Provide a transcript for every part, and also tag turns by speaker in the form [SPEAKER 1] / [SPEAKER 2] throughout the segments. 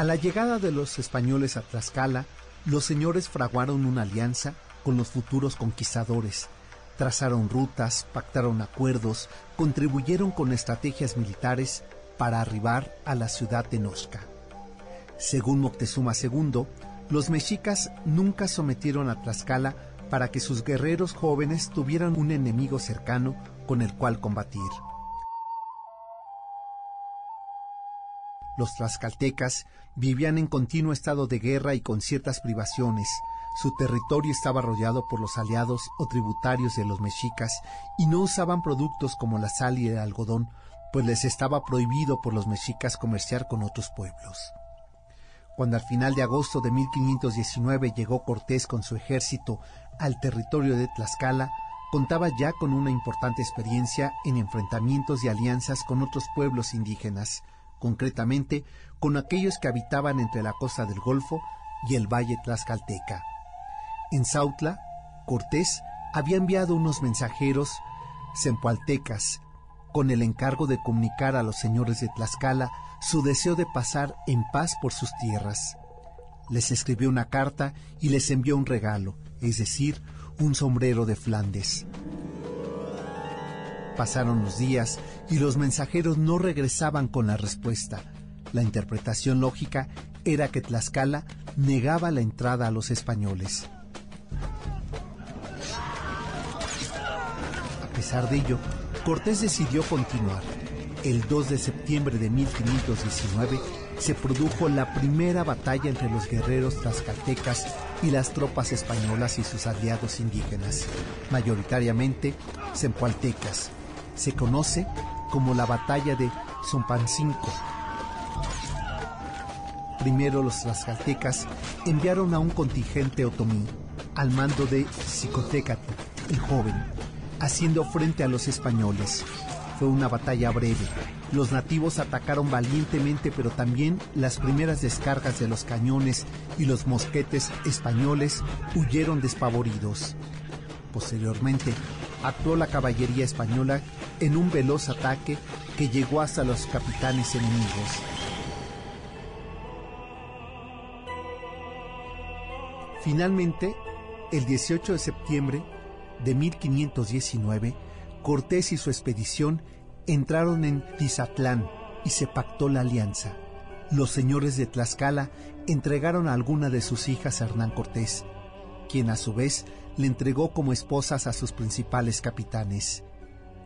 [SPEAKER 1] A la llegada de los españoles a Tlaxcala, los señores fraguaron una alianza con los futuros conquistadores, trazaron rutas, pactaron acuerdos, contribuyeron con estrategias militares para arribar a la ciudad de Nosca. Según Moctezuma II, los mexicas nunca sometieron a Tlaxcala para que sus guerreros jóvenes tuvieran un enemigo cercano con el cual combatir. Los tlaxcaltecas vivían en continuo estado de guerra y con ciertas privaciones. Su territorio estaba rodeado por los aliados o tributarios de los mexicas y no usaban productos como la sal y el algodón, pues les estaba prohibido por los mexicas comerciar con otros pueblos. Cuando al final de agosto de 1519 llegó Cortés con su ejército al territorio de Tlaxcala, contaba ya con una importante experiencia en enfrentamientos y alianzas con otros pueblos indígenas, concretamente con aquellos que habitaban entre la costa del Golfo y el Valle Tlaxcalteca. En Sautla, Cortés había enviado unos mensajeros zempoaltecas con el encargo de comunicar a los señores de Tlaxcala su deseo de pasar en paz por sus tierras. Les escribió una carta y les envió un regalo, es decir, un sombrero de Flandes. Pasaron los días y los mensajeros no regresaban con la respuesta. La interpretación lógica era que Tlaxcala negaba la entrada a los españoles. A pesar de ello, Cortés decidió continuar. El 2 de septiembre de 1519 se produjo la primera batalla entre los guerreros tlaxcaltecas y las tropas españolas y sus aliados indígenas, mayoritariamente zempoaltecas, se conoce como la batalla de Zompancinco. Primero los tlaxcaltecas enviaron a un contingente otomí al mando de Xicotecatl, el joven, haciendo frente a los españoles. Fue una batalla breve. Los nativos atacaron valientemente, pero también las primeras descargas de los cañones y los mosquetes españoles huyeron despavoridos. Posteriormente, actuó la caballería española en un veloz ataque que llegó hasta los capitanes enemigos. Finalmente, el 18 de septiembre de 1519, Cortés y su expedición entraron en Tizatlán y se pactó la alianza. Los señores de Tlaxcala entregaron a alguna de sus hijas a Hernán Cortés, quien a su vez le entregó como esposas a sus principales capitanes.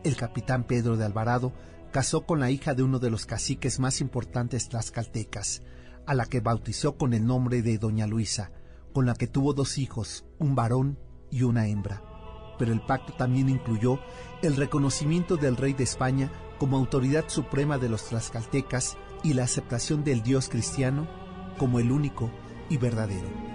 [SPEAKER 1] El capitán Pedro de Alvarado casó con la hija de uno de los caciques más importantes tlaxcaltecas, a la que bautizó con el nombre de Doña Luisa, con la que tuvo dos hijos, un varón y una hembra. Pero el pacto también incluyó el reconocimiento del rey de España como autoridad suprema de los tlaxcaltecas y la aceptación del Dios cristiano como el único y verdadero.